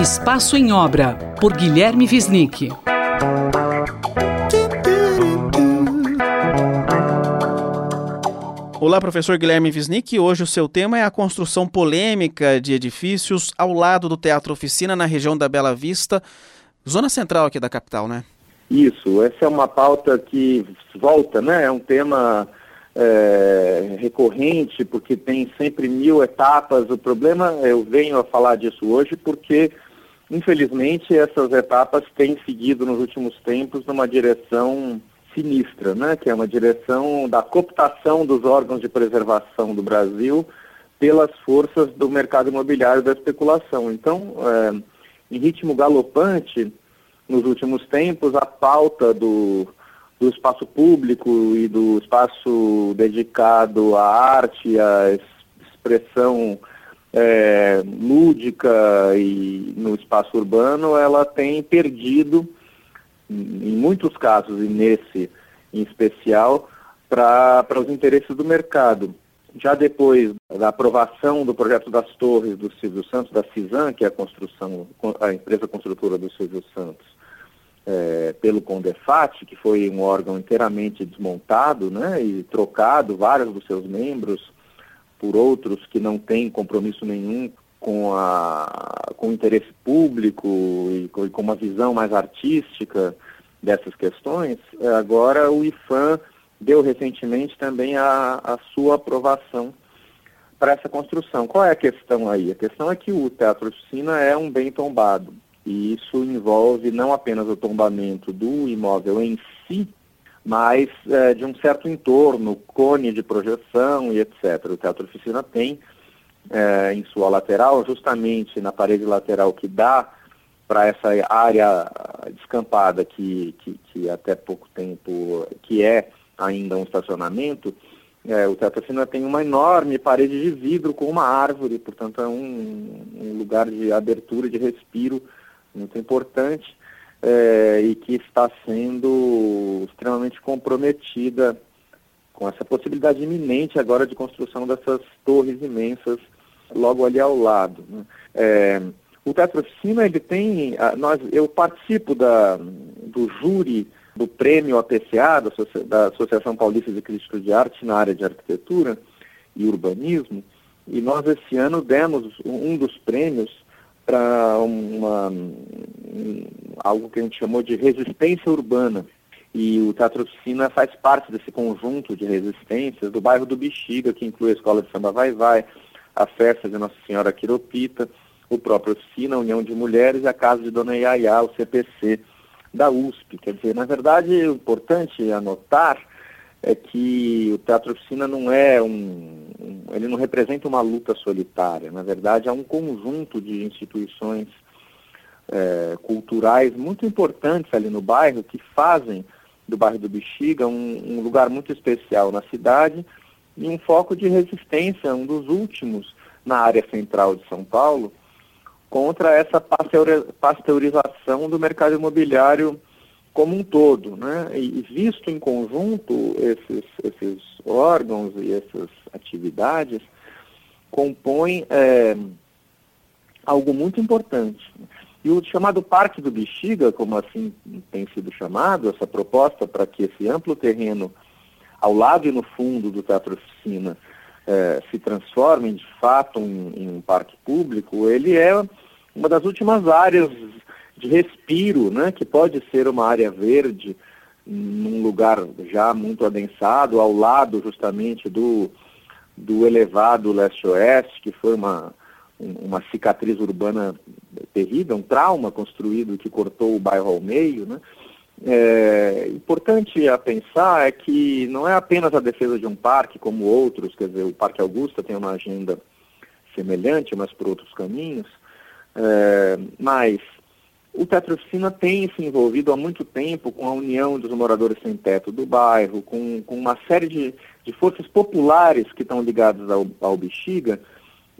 Espaço em Obra, por Guilherme Visnick. Olá, professor Guilherme Visnick. Hoje o seu tema é a construção polêmica de edifícios ao lado do Teatro Oficina, na região da Bela Vista, zona central aqui da capital, né? Isso, essa é uma pauta que volta, né? É um tema é, recorrente, porque tem sempre mil etapas. O problema, eu venho a falar disso hoje, porque, infelizmente, essas etapas têm seguido nos últimos tempos numa direção sinistra, né? que é uma direção da cooptação dos órgãos de preservação do Brasil pelas forças do mercado imobiliário da especulação. Então, é, em ritmo galopante, nos últimos tempos, a pauta do, do espaço público e do espaço dedicado à arte, à expressão é, lúdica e no espaço urbano, ela tem perdido em muitos casos, e nesse em especial, para os interesses do mercado. Já depois da aprovação do projeto das torres do Silvio Santos, da CISAM, que é a construção, a empresa construtora do Silvio Santos, é, pelo Condefat, que foi um órgão inteiramente desmontado né, e trocado vários dos seus membros por outros que não têm compromisso nenhum com, a, com o interesse público e com, e com uma visão mais artística dessas questões, é, agora o IFAM deu recentemente também a, a sua aprovação para essa construção. Qual é a questão aí? A questão é que o Teatro Oficina é um bem tombado e isso envolve não apenas o tombamento do imóvel em si, mas é, de um certo entorno, cone de projeção e etc. O Teatro Oficina tem é, em sua lateral, justamente na parede lateral que dá para essa área descampada que, que, que, até pouco tempo, que é ainda um estacionamento, é, o Teatro Oficina tem uma enorme parede de vidro com uma árvore, portanto é um, um lugar de abertura, de respiro muito importante é, e que está sendo extremamente comprometida com essa possibilidade iminente agora de construção dessas torres imensas logo ali ao lado. Né? É, o Teatro Oficina, ele tem, nós, eu participo da, do júri do prêmio APCA, da, Associação Paulista de Críticos de Arte na área de arquitetura e urbanismo, e nós esse ano demos um dos prêmios para uma um, algo que a gente chamou de resistência urbana. E o Teatro Oficina faz parte desse conjunto de resistências do bairro do Bexiga, que inclui a Escola de Samba Vai Vai, a festa de Nossa Senhora Quiropita, o próprio Oficina, a União de Mulheres e a Casa de Dona Iaiá, o CPC da USP. Quer dizer, na verdade, o importante anotar é que o Teatro Oficina não é um, um, ele não representa uma luta solitária, na verdade é um conjunto de instituições é, culturais muito importantes ali no bairro que fazem do bairro do Bexiga um, um lugar muito especial na cidade e um foco de resistência, um dos últimos na área central de São Paulo, contra essa pasteurização do mercado imobiliário como um todo, né? E visto em conjunto esses, esses órgãos e essas atividades compõem é, algo muito importante. E o chamado Parque do Bexiga, como assim tem sido chamado, essa proposta para que esse amplo terreno ao lado e no fundo do Teatro Oficina é, se transforme de fato em, em um parque público, ele é uma das últimas áreas de respiro, né, que pode ser uma área verde num lugar já muito adensado, ao lado justamente do, do elevado leste-oeste, que foi uma, uma cicatriz urbana terrível, um trauma construído que cortou o bairro ao meio. Né? É, importante a pensar é que não é apenas a defesa de um parque como outros, quer dizer, o Parque Augusta tem uma agenda semelhante, mas por outros caminhos, é, mas o Teatro Oficina tem se envolvido há muito tempo com a união dos moradores sem teto do bairro, com, com uma série de, de forças populares que estão ligadas ao, ao Bexiga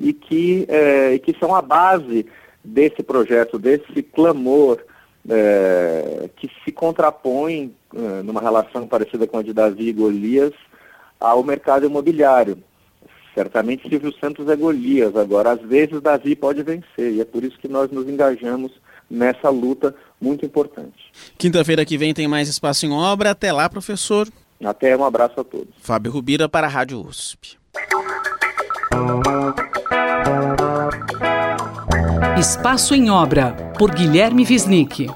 e que, é, que são a base desse projeto, desse clamor é, que se contrapõe é, numa relação parecida com a de Davi e Golias ao mercado imobiliário certamente Silvio Santos é Golias. Agora, às vezes, Davi pode vencer. E é por isso que nós nos engajamos nessa luta muito importante. Quinta-feira que vem tem mais espaço em obra. Até lá, professor. Até um abraço a todos. Fábio Rubira para a Rádio USP. Espaço em Obra, por Guilherme Wisnik.